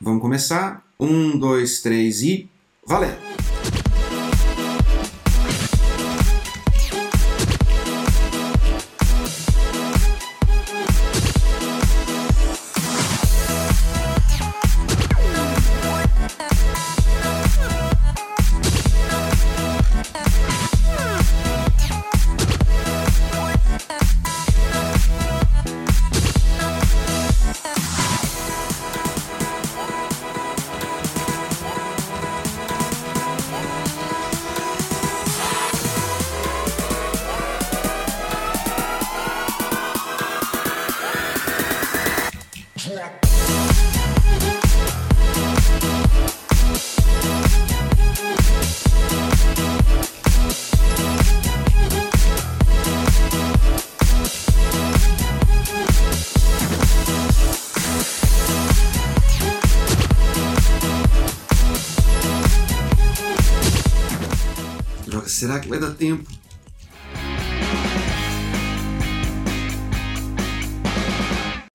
Vamos começar? Um, dois, três e. Valendo! Será que vai dar tempo?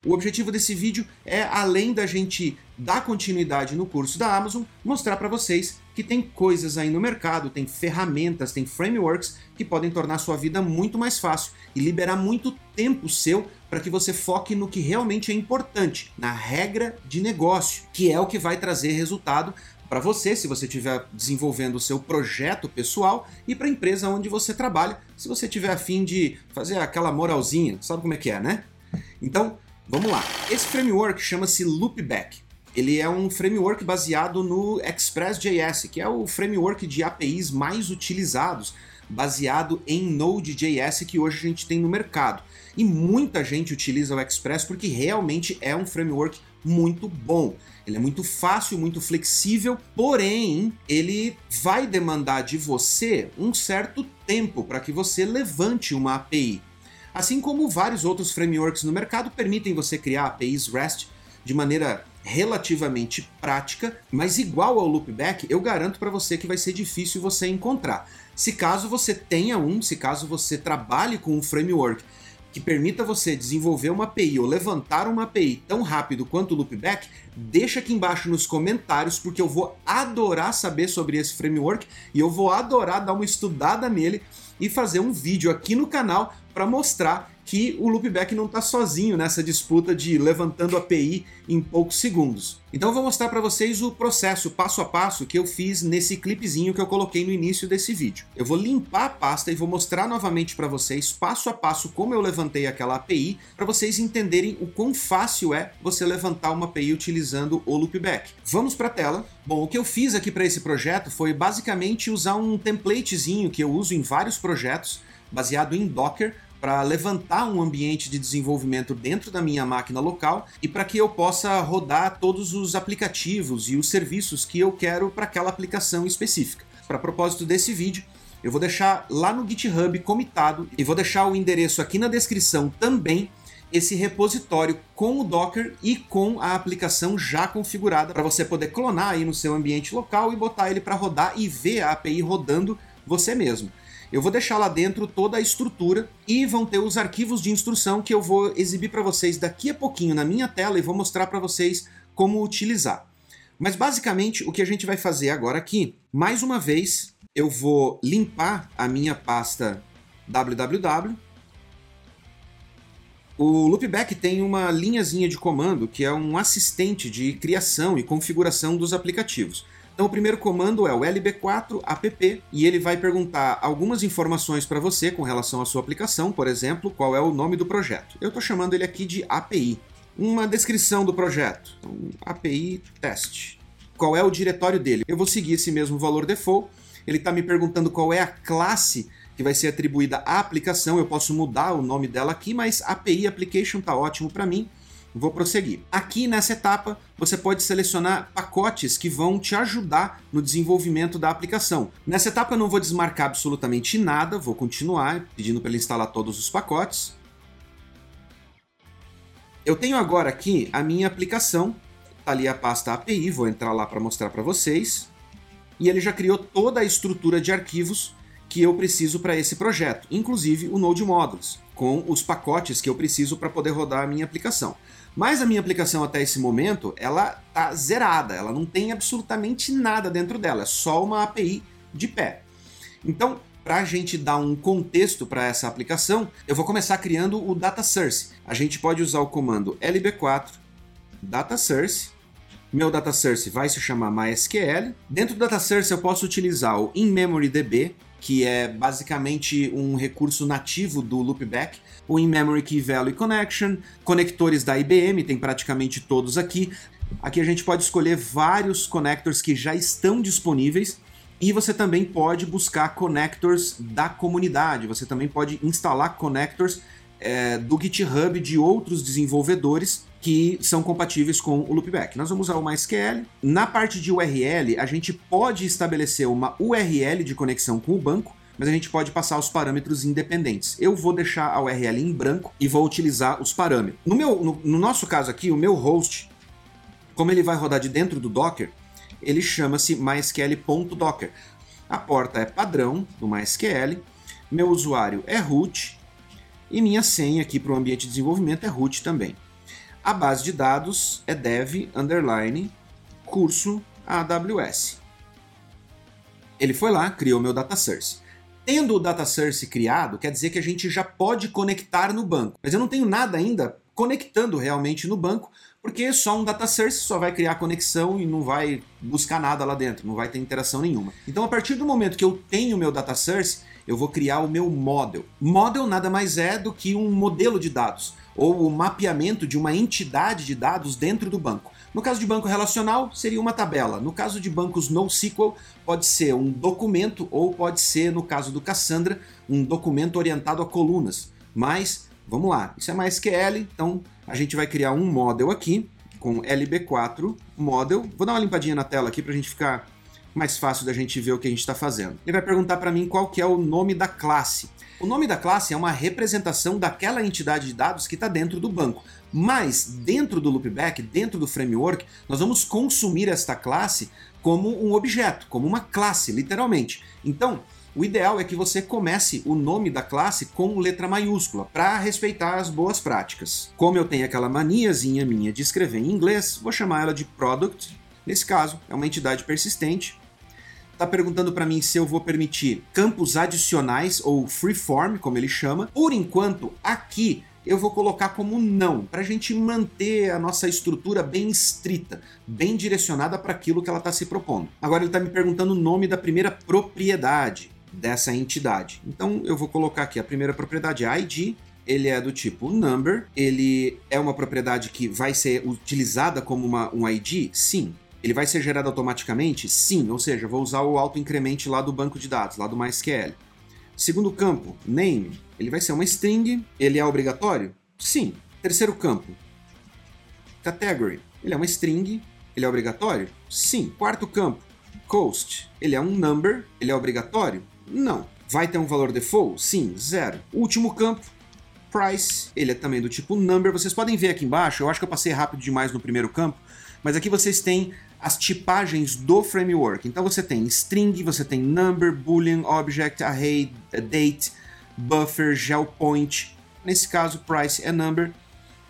O objetivo desse vídeo é, além da gente dar continuidade no curso da Amazon, mostrar para vocês que tem coisas aí no mercado, tem ferramentas, tem frameworks que podem tornar sua vida muito mais fácil e liberar muito tempo seu para que você foque no que realmente é importante, na regra de negócio, que é o que vai trazer resultado para você, se você estiver desenvolvendo o seu projeto pessoal, e para a empresa onde você trabalha, se você tiver afim de fazer aquela moralzinha, sabe como é que é, né? Então, vamos lá. Esse framework chama-se Loopback. Ele é um framework baseado no Express.js, que é o framework de APIs mais utilizados, baseado em Node.js que hoje a gente tem no mercado. E muita gente utiliza o Express porque realmente é um framework muito bom. Ele é muito fácil, muito flexível, porém ele vai demandar de você um certo tempo para que você levante uma API. Assim como vários outros frameworks no mercado permitem você criar APIs REST de maneira relativamente prática, mas igual ao loopback, eu garanto para você que vai ser difícil você encontrar. Se caso você tenha um, se caso você trabalhe com um framework que permita você desenvolver uma API ou levantar uma API tão rápido quanto o Loopback, deixa aqui embaixo nos comentários, porque eu vou adorar saber sobre esse framework e eu vou adorar dar uma estudada nele e fazer um vídeo aqui no canal para mostrar que o loopback não está sozinho nessa disputa de levantando API em poucos segundos. Então eu vou mostrar para vocês o processo passo a passo que eu fiz nesse clipezinho que eu coloquei no início desse vídeo. Eu vou limpar a pasta e vou mostrar novamente para vocês passo a passo como eu levantei aquela API para vocês entenderem o quão fácil é você levantar uma API utilizando o loopback. Vamos para a tela. Bom, o que eu fiz aqui para esse projeto foi basicamente usar um templatezinho que eu uso em vários projetos baseado em Docker para levantar um ambiente de desenvolvimento dentro da minha máquina local e para que eu possa rodar todos os aplicativos e os serviços que eu quero para aquela aplicação específica. Para propósito desse vídeo, eu vou deixar lá no GitHub comitado e vou deixar o endereço aqui na descrição também esse repositório com o Docker e com a aplicação já configurada para você poder clonar aí no seu ambiente local e botar ele para rodar e ver a API rodando você mesmo. Eu vou deixar lá dentro toda a estrutura e vão ter os arquivos de instrução que eu vou exibir para vocês daqui a pouquinho na minha tela e vou mostrar para vocês como utilizar. Mas basicamente o que a gente vai fazer agora aqui, mais uma vez, eu vou limpar a minha pasta www. O Loopback tem uma linhazinha de comando que é um assistente de criação e configuração dos aplicativos. Então o primeiro comando é o lb4 app e ele vai perguntar algumas informações para você com relação à sua aplicação, por exemplo, qual é o nome do projeto. Eu estou chamando ele aqui de API. Uma descrição do projeto, então, API test. Qual é o diretório dele? Eu vou seguir esse mesmo valor default. Ele está me perguntando qual é a classe que vai ser atribuída à aplicação. Eu posso mudar o nome dela aqui, mas API Application está ótimo para mim. Vou prosseguir. Aqui nessa etapa, você pode selecionar pacotes que vão te ajudar no desenvolvimento da aplicação. Nessa etapa eu não vou desmarcar absolutamente nada, vou continuar pedindo para ele instalar todos os pacotes. Eu tenho agora aqui a minha aplicação, tá ali a pasta API, vou entrar lá para mostrar para vocês. E ele já criou toda a estrutura de arquivos que eu preciso para esse projeto, inclusive o Node Modules, com os pacotes que eu preciso para poder rodar a minha aplicação. Mas a minha aplicação até esse momento, ela tá zerada, ela não tem absolutamente nada dentro dela, é só uma API de pé. Então, para a gente dar um contexto para essa aplicação, eu vou começar criando o data source. A gente pode usar o comando lb4 data source. Meu data source vai se chamar MySQL. Dentro do data source eu posso utilizar o InMemoryDB, que é basicamente um recurso nativo do Loopback, o In-Memory Key Value Connection, conectores da IBM, tem praticamente todos aqui. Aqui a gente pode escolher vários connectors que já estão disponíveis e você também pode buscar connectors da comunidade, você também pode instalar connectors é, do GitHub de outros desenvolvedores que são compatíveis com o Loopback. Nós vamos usar o MySQL. Na parte de URL, a gente pode estabelecer uma URL de conexão com o banco, mas a gente pode passar os parâmetros independentes. Eu vou deixar a URL em branco e vou utilizar os parâmetros. No, meu, no, no nosso caso aqui, o meu host, como ele vai rodar de dentro do Docker, ele chama-se mysql.docker. A porta é padrão do MySQL, meu usuário é root e minha senha aqui para o ambiente de desenvolvimento é root também. A base de dados é dev underline curso AWS. Ele foi lá, criou meu data source. Tendo o data source criado, quer dizer que a gente já pode conectar no banco. Mas eu não tenho nada ainda conectando realmente no banco, porque só um data source só vai criar conexão e não vai buscar nada lá dentro, não vai ter interação nenhuma. Então, a partir do momento que eu tenho meu data source, eu vou criar o meu model. Model nada mais é do que um modelo de dados ou o mapeamento de uma entidade de dados dentro do banco. No caso de banco relacional, seria uma tabela. No caso de bancos NoSQL, pode ser um documento ou pode ser, no caso do Cassandra, um documento orientado a colunas. Mas, vamos lá, isso é MySQL, então a gente vai criar um model aqui com lb4 model. Vou dar uma limpadinha na tela aqui para a gente ficar mais fácil da gente ver o que a gente está fazendo. Ele vai perguntar para mim qual que é o nome da classe. O nome da classe é uma representação daquela entidade de dados que está dentro do banco. Mas dentro do loopback, dentro do framework, nós vamos consumir esta classe como um objeto, como uma classe, literalmente. Então, o ideal é que você comece o nome da classe com letra maiúscula, para respeitar as boas práticas. Como eu tenho aquela maniazinha minha de escrever em inglês, vou chamar ela de product. Nesse caso, é uma entidade persistente está perguntando para mim se eu vou permitir campos adicionais ou freeform, como ele chama. Por enquanto, aqui eu vou colocar como não, para a gente manter a nossa estrutura bem estrita, bem direcionada para aquilo que ela está se propondo. Agora ele está me perguntando o nome da primeira propriedade dessa entidade. Então eu vou colocar aqui a primeira propriedade ID, ele é do tipo number, ele é uma propriedade que vai ser utilizada como uma, um ID? Sim. Ele vai ser gerado automaticamente? Sim, ou seja, vou usar o auto-increment lá do banco de dados, lá do MySQL. Segundo campo, name, ele vai ser uma string, ele é obrigatório? Sim. Terceiro campo, category, ele é uma string, ele é obrigatório? Sim. Quarto campo, cost, ele é um number, ele é obrigatório? Não. Vai ter um valor default? Sim, zero. Último campo, price, ele é também do tipo number. Vocês podem ver aqui embaixo, eu acho que eu passei rápido demais no primeiro campo, mas aqui vocês têm as tipagens do framework. Então você tem string, você tem number, boolean, object, array, date, buffer, gel point. Nesse caso, price é number.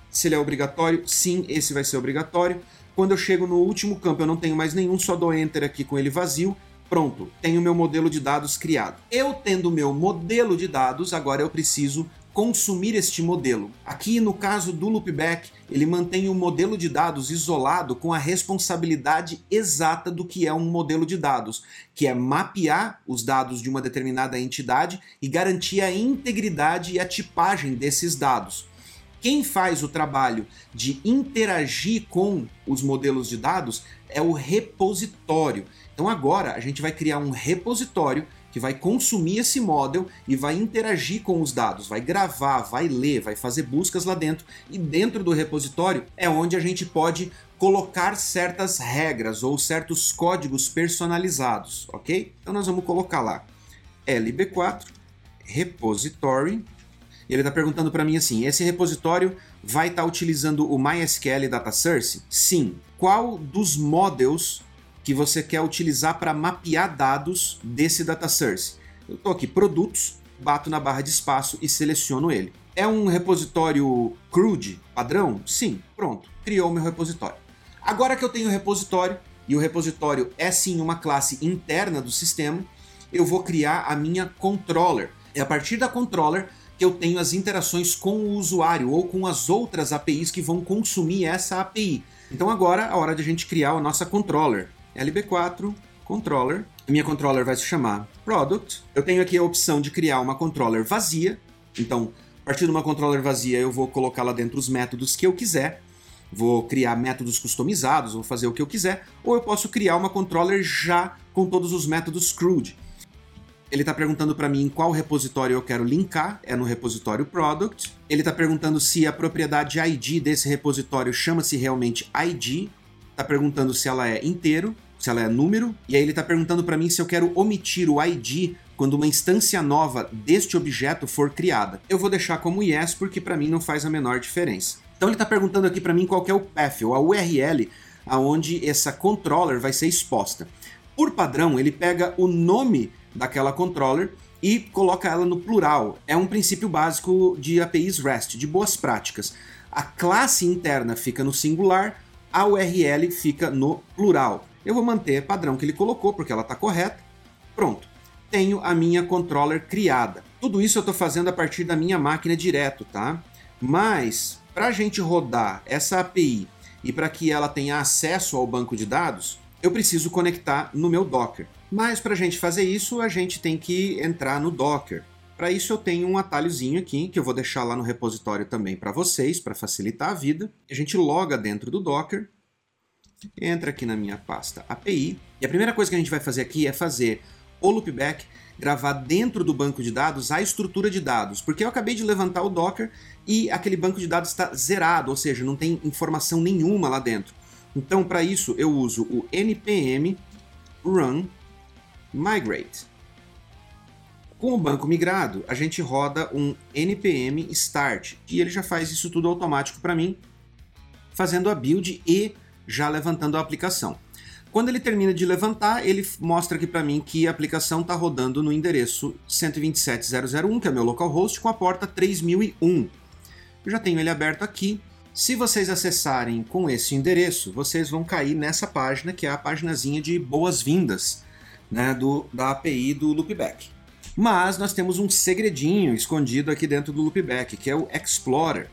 Se ele é obrigatório, sim, esse vai ser obrigatório. Quando eu chego no último campo, eu não tenho mais nenhum, só dou enter aqui com ele vazio. Pronto, tenho meu modelo de dados criado. Eu tendo meu modelo de dados, agora eu preciso consumir este modelo. Aqui, no caso do loopback, ele mantém o modelo de dados isolado com a responsabilidade exata do que é um modelo de dados, que é mapear os dados de uma determinada entidade e garantir a integridade e a tipagem desses dados. Quem faz o trabalho de interagir com os modelos de dados é o repositório. Então agora a gente vai criar um repositório que vai consumir esse model e vai interagir com os dados, vai gravar, vai ler, vai fazer buscas lá dentro. E dentro do repositório é onde a gente pode colocar certas regras ou certos códigos personalizados, ok? Então nós vamos colocar lá lb4 repository. Ele está perguntando para mim assim: esse repositório vai estar tá utilizando o MySQL Data Source? Sim. Qual dos models que você quer utilizar para mapear dados desse data source. Eu estou aqui, produtos, bato na barra de espaço e seleciono ele. É um repositório CRUD padrão? Sim, pronto, criou meu repositório. Agora que eu tenho o repositório, e o repositório é sim uma classe interna do sistema, eu vou criar a minha controller. É a partir da controller que eu tenho as interações com o usuário ou com as outras APIs que vão consumir essa API. Então agora é a hora de a gente criar a nossa controller. LB4 controller. A minha controller vai se chamar product. Eu tenho aqui a opção de criar uma controller vazia. Então, a partir de uma controller vazia, eu vou colocar lá dentro os métodos que eu quiser. Vou criar métodos customizados, vou fazer o que eu quiser, ou eu posso criar uma controller já com todos os métodos CRUD. Ele está perguntando para mim qual repositório eu quero linkar, é no repositório product. Ele está perguntando se a propriedade ID desse repositório chama-se realmente ID. Está perguntando se ela é inteiro, se ela é número, e aí ele está perguntando para mim se eu quero omitir o ID quando uma instância nova deste objeto for criada. Eu vou deixar como yes porque para mim não faz a menor diferença. Então ele está perguntando aqui para mim qual é o path, ou a URL, aonde essa controller vai ser exposta. Por padrão, ele pega o nome daquela controller e coloca ela no plural. É um princípio básico de APIs REST, de boas práticas. A classe interna fica no singular, a URL fica no plural. Eu vou manter o padrão que ele colocou, porque ela está correta. Pronto. Tenho a minha controller criada. Tudo isso eu estou fazendo a partir da minha máquina direto, tá? Mas para a gente rodar essa API e para que ela tenha acesso ao banco de dados, eu preciso conectar no meu Docker. Mas para a gente fazer isso, a gente tem que entrar no Docker. Para isso eu tenho um atalhozinho aqui que eu vou deixar lá no repositório também para vocês, para facilitar a vida. A gente loga dentro do Docker, entra aqui na minha pasta API, e a primeira coisa que a gente vai fazer aqui é fazer o loopback gravar dentro do banco de dados a estrutura de dados, porque eu acabei de levantar o Docker e aquele banco de dados está zerado, ou seja, não tem informação nenhuma lá dentro. Então, para isso, eu uso o npm run migrate. Com o banco migrado, a gente roda um npm start e ele já faz isso tudo automático para mim, fazendo a build e já levantando a aplicação. Quando ele termina de levantar, ele mostra aqui para mim que a aplicação está rodando no endereço 127.001, que é meu localhost, com a porta 3001. Eu já tenho ele aberto aqui. Se vocês acessarem com esse endereço, vocês vão cair nessa página, que é a paginazinha de boas-vindas né, da API do Loopback. Mas nós temos um segredinho escondido aqui dentro do Loopback, que é o Explorer.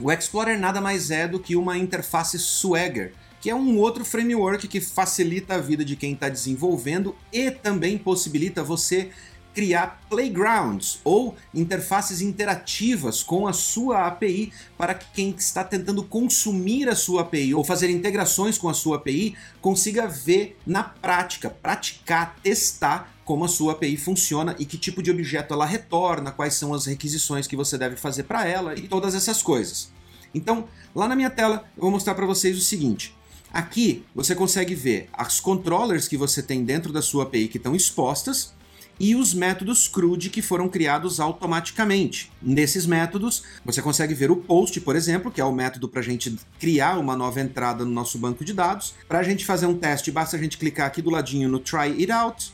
O Explorer nada mais é do que uma interface Swagger, que é um outro framework que facilita a vida de quem está desenvolvendo e também possibilita você criar playgrounds ou interfaces interativas com a sua API para que quem está tentando consumir a sua API ou fazer integrações com a sua API consiga ver na prática, praticar, testar como a sua API funciona e que tipo de objeto ela retorna, quais são as requisições que você deve fazer para ela e todas essas coisas. Então, lá na minha tela, eu vou mostrar para vocês o seguinte. Aqui você consegue ver as controllers que você tem dentro da sua API que estão expostas e os métodos CRUD que foram criados automaticamente. Nesses métodos, você consegue ver o post, por exemplo, que é o método para a gente criar uma nova entrada no nosso banco de dados. Para a gente fazer um teste, basta a gente clicar aqui do ladinho no Try It Out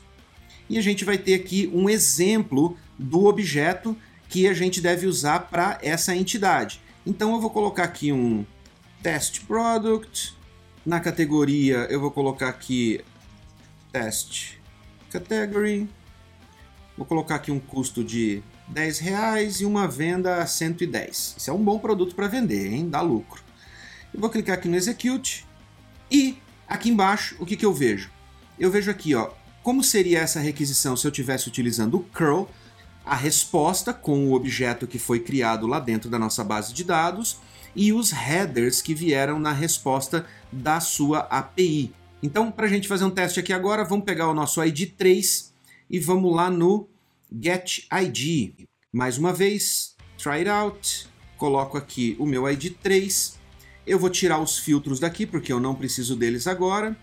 e a gente vai ter aqui um exemplo do objeto que a gente deve usar para essa entidade. Então eu vou colocar aqui um test product na categoria, eu vou colocar aqui Test Category. Vou colocar aqui um custo de 10 reais e uma venda a 110. Isso é um bom produto para vender, hein? Dá lucro. Eu vou clicar aqui no Execute e aqui embaixo o que, que eu vejo? Eu vejo aqui, ó, como seria essa requisição se eu estivesse utilizando o curl, a resposta com o objeto que foi criado lá dentro da nossa base de dados e os headers que vieram na resposta da sua API. Então, para a gente fazer um teste aqui agora, vamos pegar o nosso ID 3 e vamos lá no Get ID. Mais uma vez, try it out, coloco aqui o meu ID 3, eu vou tirar os filtros daqui porque eu não preciso deles agora,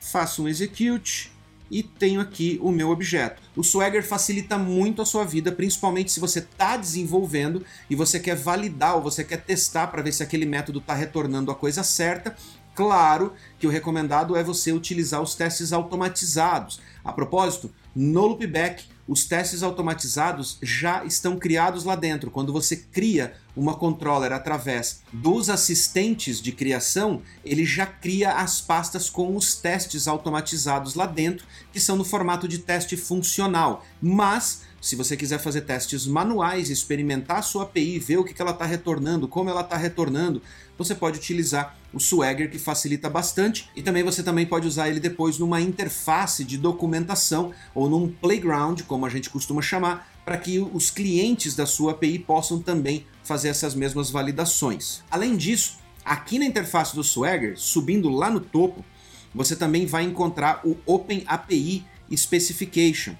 faço um execute, e tenho aqui o meu objeto. O Swagger facilita muito a sua vida, principalmente se você está desenvolvendo e você quer validar ou você quer testar para ver se aquele método está retornando a coisa certa. Claro que o recomendado é você utilizar os testes automatizados. A propósito, no Loopback os testes automatizados já estão criados lá dentro. Quando você cria uma controller através dos assistentes de criação, ele já cria as pastas com os testes automatizados lá dentro, que são no formato de teste funcional. Mas se você quiser fazer testes manuais, experimentar a sua API, ver o que ela está retornando, como ela está retornando, você pode utilizar o Swagger que facilita bastante e também você também pode usar ele depois numa interface de documentação ou num playground, como a gente costuma chamar, para que os clientes da sua API possam também fazer essas mesmas validações. Além disso, aqui na interface do Swagger, subindo lá no topo, você também vai encontrar o Open API Specification.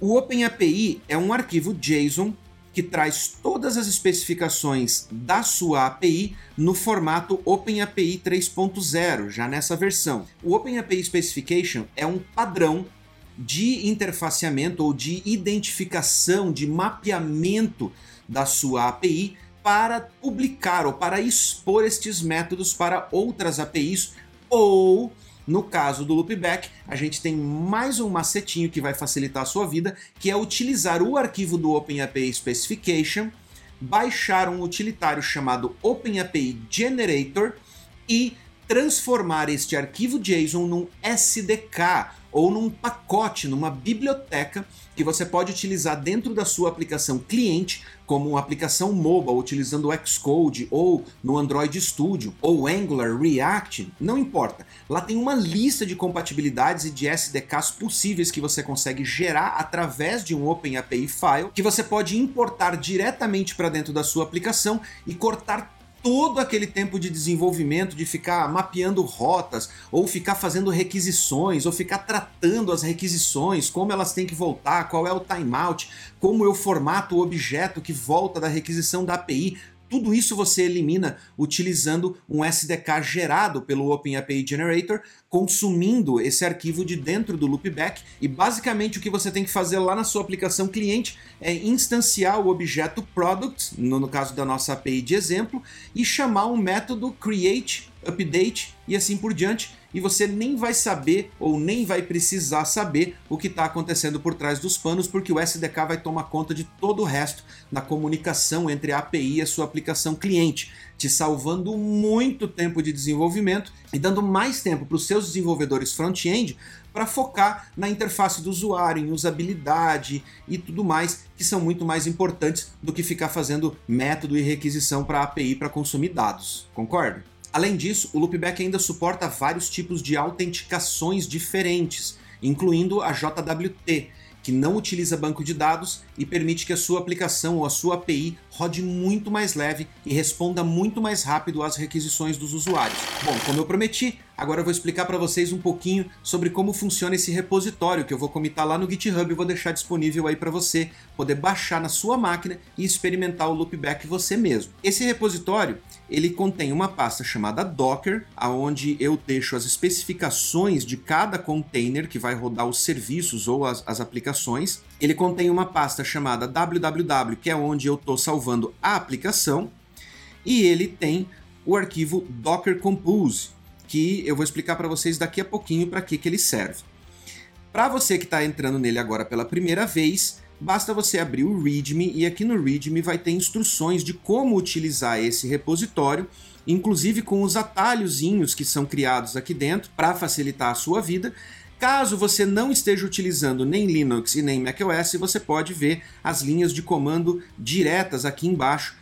O OpenAPI é um arquivo JSON que traz todas as especificações da sua API no formato OpenAPI 3.0, já nessa versão. O OpenAPI Specification é um padrão de interfaceamento ou de identificação, de mapeamento da sua API para publicar ou para expor estes métodos para outras APIs ou no caso do loopback, a gente tem mais um macetinho que vai facilitar a sua vida, que é utilizar o arquivo do OpenAPI Specification, baixar um utilitário chamado OpenAPI Generator e transformar este arquivo JSON num SDK ou num pacote, numa biblioteca que você pode utilizar dentro da sua aplicação cliente, como uma aplicação mobile, utilizando o Xcode ou no Android Studio, ou Angular, React, não importa. Lá tem uma lista de compatibilidades e de SDKs possíveis que você consegue gerar através de um OpenAPI file, que você pode importar diretamente para dentro da sua aplicação e cortar todo aquele tempo de desenvolvimento, de ficar mapeando rotas, ou ficar fazendo requisições, ou ficar tratando as requisições, como elas têm que voltar, qual é o timeout, como eu formato o objeto que volta da requisição da API, tudo isso você elimina utilizando um SDK gerado pelo OpenAPI Generator, consumindo esse arquivo de dentro do loopback e basicamente o que você tem que fazer lá na sua aplicação cliente é instanciar o objeto product, no, no caso da nossa API de exemplo, e chamar um método create, update e assim por diante, e você nem vai saber ou nem vai precisar saber o que está acontecendo por trás dos panos, porque o SDK vai tomar conta de todo o resto da comunicação entre a API e a sua aplicação cliente, te salvando muito tempo de desenvolvimento e dando mais tempo para os seus desenvolvedores front-end para focar na interface do usuário, em usabilidade e tudo mais, que são muito mais importantes do que ficar fazendo método e requisição para a API para consumir dados. Concorda? Além disso, o Loopback ainda suporta vários tipos de autenticações diferentes, incluindo a JWT, que não utiliza banco de dados e permite que a sua aplicação ou a sua API rode muito mais leve e responda muito mais rápido às requisições dos usuários. Bom, como eu prometi, agora eu vou explicar para vocês um pouquinho sobre como funciona esse repositório que eu vou comitar lá no GitHub e vou deixar disponível aí para você poder baixar na sua máquina e experimentar o loopback você mesmo. Esse repositório ele contém uma pasta chamada Docker, aonde eu deixo as especificações de cada container que vai rodar os serviços ou as, as aplicações. Ele contém uma pasta chamada www, que é onde eu estou salvando a aplicação, e ele tem o arquivo Docker Compose, que eu vou explicar para vocês daqui a pouquinho para que, que ele serve. Para você que está entrando nele agora pela primeira vez, basta você abrir o README e aqui no README vai ter instruções de como utilizar esse repositório, inclusive com os atalhozinhos que são criados aqui dentro para facilitar a sua vida. Caso você não esteja utilizando nem Linux e nem macOS, você pode ver as linhas de comando diretas aqui embaixo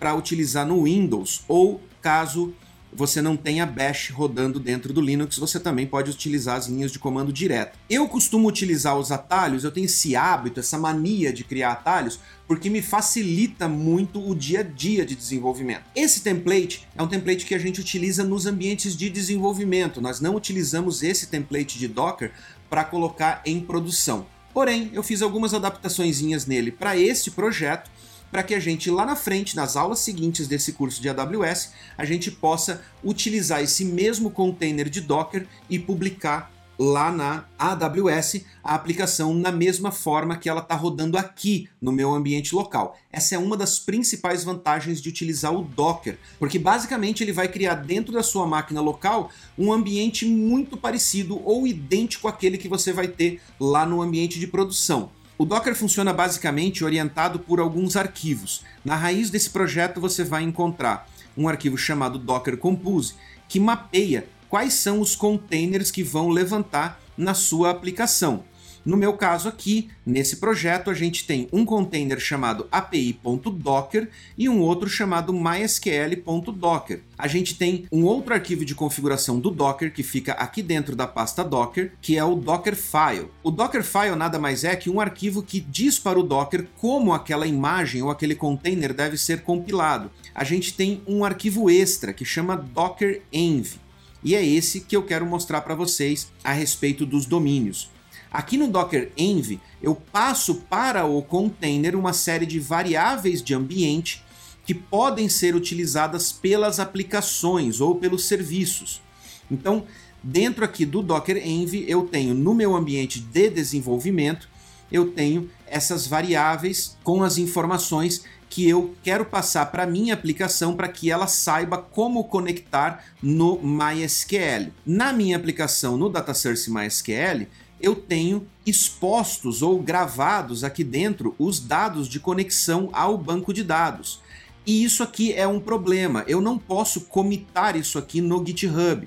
para utilizar no Windows, ou caso você não tenha Bash rodando dentro do Linux, você também pode utilizar as linhas de comando direto. Eu costumo utilizar os atalhos, eu tenho esse hábito, essa mania de criar atalhos, porque me facilita muito o dia a dia de desenvolvimento. Esse template é um template que a gente utiliza nos ambientes de desenvolvimento, nós não utilizamos esse template de Docker para colocar em produção. Porém, eu fiz algumas adaptações nele para este projeto para que a gente lá na frente, nas aulas seguintes desse curso de AWS, a gente possa utilizar esse mesmo container de Docker e publicar lá na AWS a aplicação na mesma forma que ela está rodando aqui no meu ambiente local. Essa é uma das principais vantagens de utilizar o Docker, porque basicamente ele vai criar dentro da sua máquina local um ambiente muito parecido ou idêntico àquele que você vai ter lá no ambiente de produção. O Docker funciona basicamente orientado por alguns arquivos. Na raiz desse projeto você vai encontrar um arquivo chamado Docker Compose, que mapeia quais são os containers que vão levantar na sua aplicação. No meu caso aqui, nesse projeto, a gente tem um container chamado api.docker e um outro chamado mysql.docker. A gente tem um outro arquivo de configuração do Docker que fica aqui dentro da pasta Docker, que é o Dockerfile. O Dockerfile nada mais é que um arquivo que diz para o Docker como aquela imagem ou aquele container deve ser compilado. A gente tem um arquivo extra que chama dockerenv. E é esse que eu quero mostrar para vocês a respeito dos domínios. Aqui no Docker Env, eu passo para o container uma série de variáveis de ambiente que podem ser utilizadas pelas aplicações ou pelos serviços. Então, dentro aqui do Docker Env, eu tenho no meu ambiente de desenvolvimento, eu tenho essas variáveis com as informações que eu quero passar para minha aplicação para que ela saiba como conectar no MySQL. Na minha aplicação no DataSource MySQL, eu tenho expostos ou gravados aqui dentro os dados de conexão ao banco de dados. E isso aqui é um problema. Eu não posso comitar isso aqui no GitHub.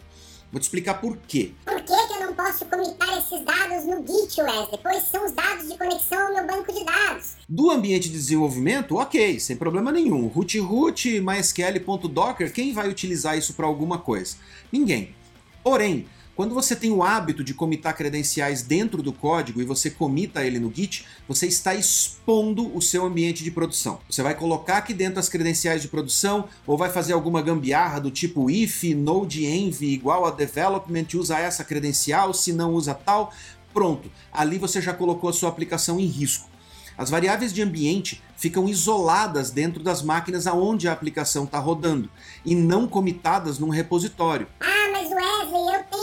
Vou te explicar por quê. Por que, que eu não posso comitar esses dados no Git, Wesley? Pois são os dados de conexão ao meu banco de dados. Do ambiente de desenvolvimento, ok, sem problema nenhum. Root root, mysql.docker, quem vai utilizar isso para alguma coisa? Ninguém. Porém, quando você tem o hábito de comitar credenciais dentro do código e você comita ele no Git, você está expondo o seu ambiente de produção. Você vai colocar aqui dentro as credenciais de produção ou vai fazer alguma gambiarra do tipo if node-env igual a development usa essa credencial, se não usa tal, pronto. Ali você já colocou a sua aplicação em risco. As variáveis de ambiente ficam isoladas dentro das máquinas aonde a aplicação está rodando e não comitadas num repositório. Ah, mas Wesley, eu tenho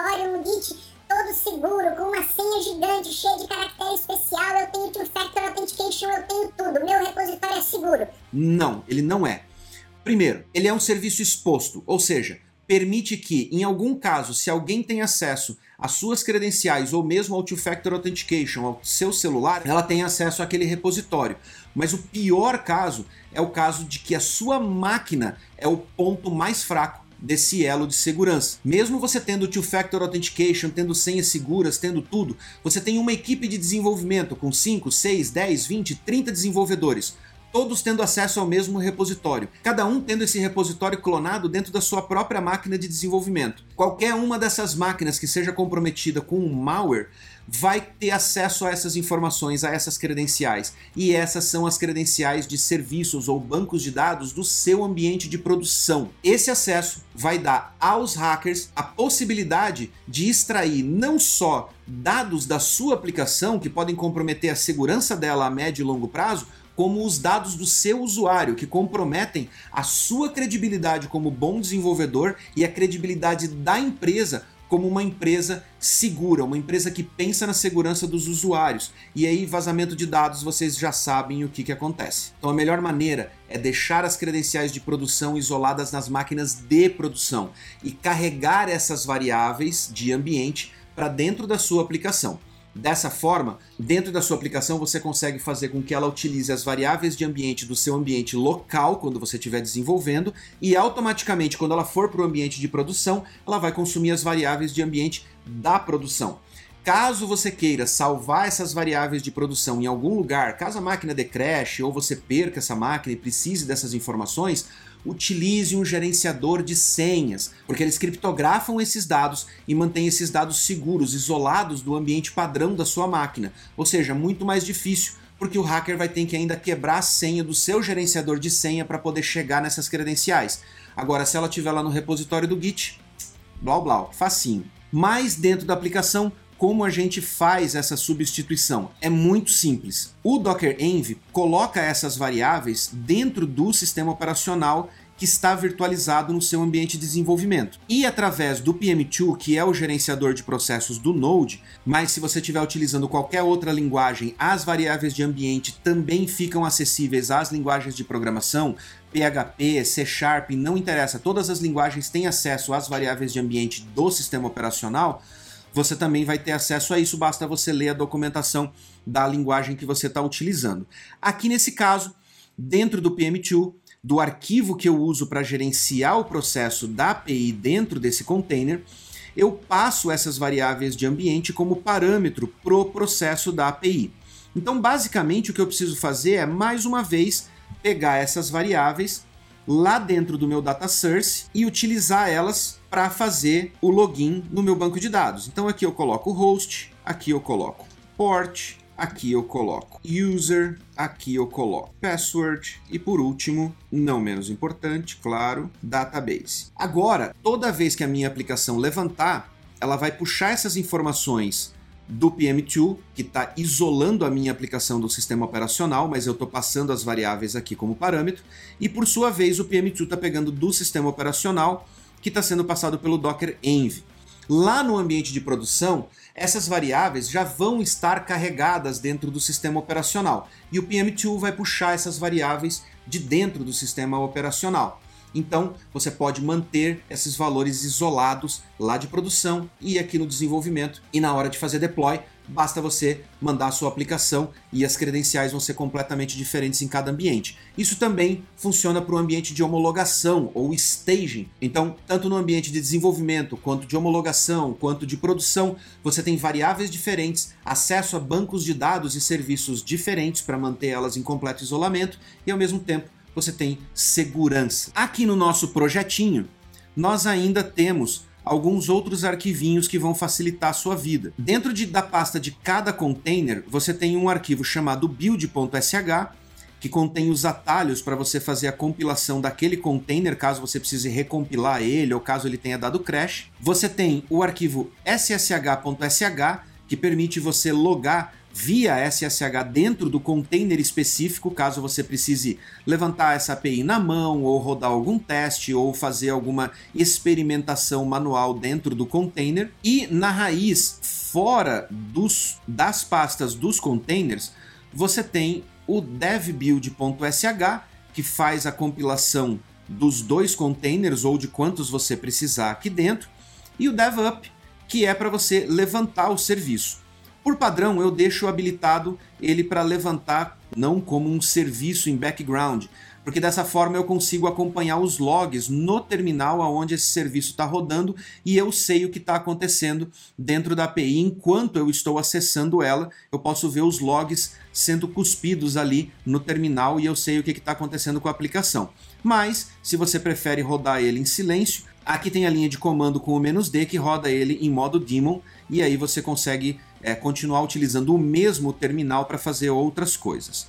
repositório no Git todo seguro, com uma senha gigante, cheia de caractere especial, eu tenho two-factor authentication, eu tenho tudo, meu repositório é seguro. Não, ele não é. Primeiro, ele é um serviço exposto, ou seja, permite que, em algum caso, se alguém tem acesso às suas credenciais ou mesmo ao Two-Factor Authentication, ao seu celular, ela tem acesso àquele repositório. Mas o pior caso é o caso de que a sua máquina é o ponto mais fraco desse elo de segurança. Mesmo você tendo two-factor authentication, tendo senhas seguras, tendo tudo, você tem uma equipe de desenvolvimento com 5, 6, 10, 20, 30 desenvolvedores todos tendo acesso ao mesmo repositório, cada um tendo esse repositório clonado dentro da sua própria máquina de desenvolvimento. Qualquer uma dessas máquinas que seja comprometida com um malware vai ter acesso a essas informações, a essas credenciais. E essas são as credenciais de serviços ou bancos de dados do seu ambiente de produção. Esse acesso vai dar aos hackers a possibilidade de extrair não só dados da sua aplicação que podem comprometer a segurança dela a médio e longo prazo, como os dados do seu usuário, que comprometem a sua credibilidade como bom desenvolvedor e a credibilidade da empresa como uma empresa segura, uma empresa que pensa na segurança dos usuários. E aí, vazamento de dados, vocês já sabem o que, que acontece. Então, a melhor maneira é deixar as credenciais de produção isoladas nas máquinas de produção e carregar essas variáveis de ambiente para dentro da sua aplicação. Dessa forma, dentro da sua aplicação você consegue fazer com que ela utilize as variáveis de ambiente do seu ambiente local quando você estiver desenvolvendo e automaticamente quando ela for para o ambiente de produção, ela vai consumir as variáveis de ambiente da produção. Caso você queira salvar essas variáveis de produção em algum lugar, caso a máquina dê crash ou você perca essa máquina e precise dessas informações, utilize um gerenciador de senhas, porque eles criptografam esses dados e mantêm esses dados seguros, isolados do ambiente padrão da sua máquina. Ou seja, muito mais difícil, porque o hacker vai ter que ainda quebrar a senha do seu gerenciador de senha para poder chegar nessas credenciais. Agora, se ela estiver lá no repositório do Git, blá blá, facinho. Mas dentro da aplicação, como a gente faz essa substituição? É muito simples. O Docker Env coloca essas variáveis dentro do sistema operacional que está virtualizado no seu ambiente de desenvolvimento. E através do PM2, que é o gerenciador de processos do Node, mas se você estiver utilizando qualquer outra linguagem, as variáveis de ambiente também ficam acessíveis às linguagens de programação, PHP, C Sharp, não interessa, todas as linguagens têm acesso às variáveis de ambiente do sistema operacional você também vai ter acesso a isso, basta você ler a documentação da linguagem que você está utilizando. Aqui nesse caso, dentro do PM2, do arquivo que eu uso para gerenciar o processo da API dentro desse container, eu passo essas variáveis de ambiente como parâmetro para o processo da API. Então, basicamente, o que eu preciso fazer é, mais uma vez, pegar essas variáveis lá dentro do meu data source e utilizar elas para fazer o login no meu banco de dados. Então aqui eu coloco host, aqui eu coloco port, aqui eu coloco user, aqui eu coloco password e por último, não menos importante, claro, database. Agora, toda vez que a minha aplicação levantar, ela vai puxar essas informações do PM2, que está isolando a minha aplicação do sistema operacional, mas eu estou passando as variáveis aqui como parâmetro, e por sua vez o PM2 está pegando do sistema operacional, que está sendo passado pelo Docker Env. Lá no ambiente de produção, essas variáveis já vão estar carregadas dentro do sistema operacional, e o PM2 vai puxar essas variáveis de dentro do sistema operacional. Então, você pode manter esses valores isolados lá de produção e aqui no desenvolvimento. E na hora de fazer deploy, basta você mandar a sua aplicação e as credenciais vão ser completamente diferentes em cada ambiente. Isso também funciona para o ambiente de homologação ou staging. Então, tanto no ambiente de desenvolvimento, quanto de homologação, quanto de produção, você tem variáveis diferentes, acesso a bancos de dados e serviços diferentes para manter elas em completo isolamento e ao mesmo tempo você tem segurança. Aqui no nosso projetinho, nós ainda temos alguns outros arquivinhos que vão facilitar a sua vida. Dentro de, da pasta de cada container, você tem um arquivo chamado build.sh, que contém os atalhos para você fazer a compilação daquele container, caso você precise recompilar ele ou caso ele tenha dado crash. Você tem o arquivo ssh.sh, que permite você logar via SSH dentro do container específico, caso você precise levantar essa API na mão, ou rodar algum teste, ou fazer alguma experimentação manual dentro do container. E na raiz, fora dos, das pastas dos containers, você tem o devbuild.sh, que faz a compilação dos dois containers ou de quantos você precisar aqui dentro, e o devup, que é para você levantar o serviço. Por padrão, eu deixo habilitado ele para levantar não como um serviço em background, porque dessa forma eu consigo acompanhar os logs no terminal aonde esse serviço está rodando e eu sei o que está acontecendo dentro da API enquanto eu estou acessando ela. Eu posso ver os logs sendo cuspidos ali no terminal e eu sei o que está acontecendo com a aplicação. Mas, se você prefere rodar ele em silêncio, aqui tem a linha de comando com o "-d que roda ele em modo daemon e aí você consegue é, continuar utilizando o mesmo terminal para fazer outras coisas.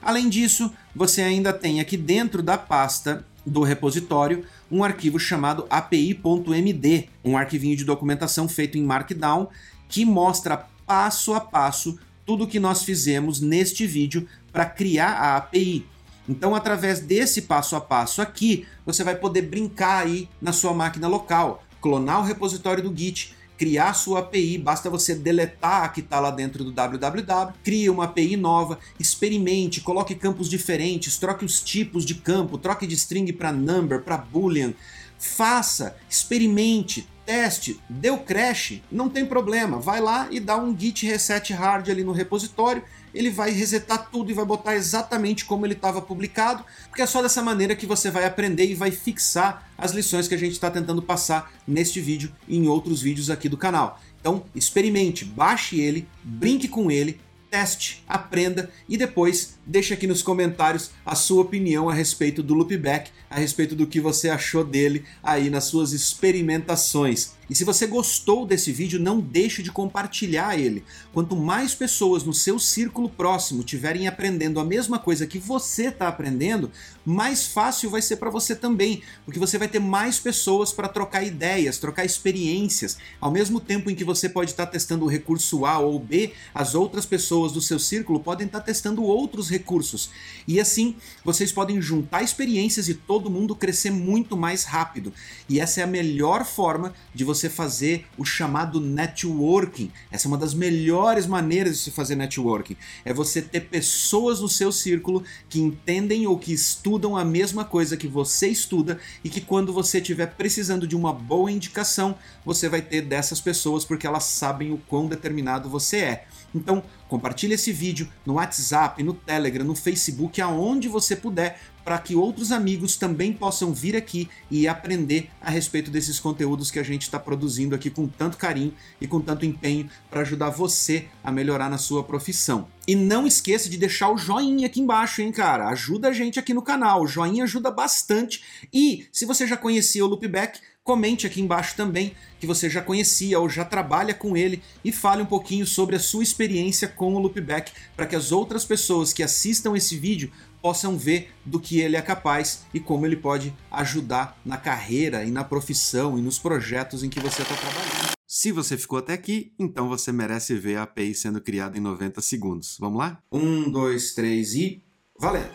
Além disso, você ainda tem aqui dentro da pasta do repositório um arquivo chamado api.md, um arquivinho de documentação feito em Markdown que mostra passo a passo tudo o que nós fizemos neste vídeo para criar a API. Então, através desse passo a passo aqui, você vai poder brincar aí na sua máquina local, clonar o repositório do Git, criar sua API, basta você deletar a que está lá dentro do www, crie uma API nova, experimente, coloque campos diferentes, troque os tipos de campo, troque de string para number, para boolean, faça, experimente, teste, deu crash, não tem problema, vai lá e dá um git reset hard ali no repositório, ele vai resetar tudo e vai botar exatamente como ele estava publicado, porque é só dessa maneira que você vai aprender e vai fixar as lições que a gente está tentando passar neste vídeo e em outros vídeos aqui do canal. Então, experimente, baixe ele, brinque com ele, teste, aprenda e depois deixe aqui nos comentários a sua opinião a respeito do loopback, a respeito do que você achou dele aí nas suas experimentações. E se você gostou desse vídeo, não deixe de compartilhar ele. Quanto mais pessoas no seu círculo próximo tiverem aprendendo a mesma coisa que você está aprendendo, mais fácil vai ser para você também, porque você vai ter mais pessoas para trocar ideias, trocar experiências. Ao mesmo tempo em que você pode estar tá testando o recurso A ou B, as outras pessoas do seu círculo podem estar tá testando outros recursos. E assim, vocês podem juntar experiências e todo mundo crescer muito mais rápido. E essa é a melhor forma de você você fazer o chamado networking. Essa é uma das melhores maneiras de se fazer networking. É você ter pessoas no seu círculo que entendem ou que estudam a mesma coisa que você estuda e que quando você estiver precisando de uma boa indicação, você vai ter dessas pessoas porque elas sabem o quão determinado você é. Então, compartilhe esse vídeo no WhatsApp, no Telegram, no Facebook, aonde você puder, para que outros amigos também possam vir aqui e aprender a respeito desses conteúdos que a gente está produzindo aqui com tanto carinho e com tanto empenho para ajudar você a melhorar na sua profissão. E não esqueça de deixar o joinha aqui embaixo, hein, cara? Ajuda a gente aqui no canal. O joinha ajuda bastante. E se você já conhecia o Loopback, Comente aqui embaixo também que você já conhecia ou já trabalha com ele e fale um pouquinho sobre a sua experiência com o Loopback para que as outras pessoas que assistam esse vídeo possam ver do que ele é capaz e como ele pode ajudar na carreira e na profissão e nos projetos em que você está trabalhando. Se você ficou até aqui, então você merece ver a API sendo criada em 90 segundos. Vamos lá? Um, dois, três e. Valendo!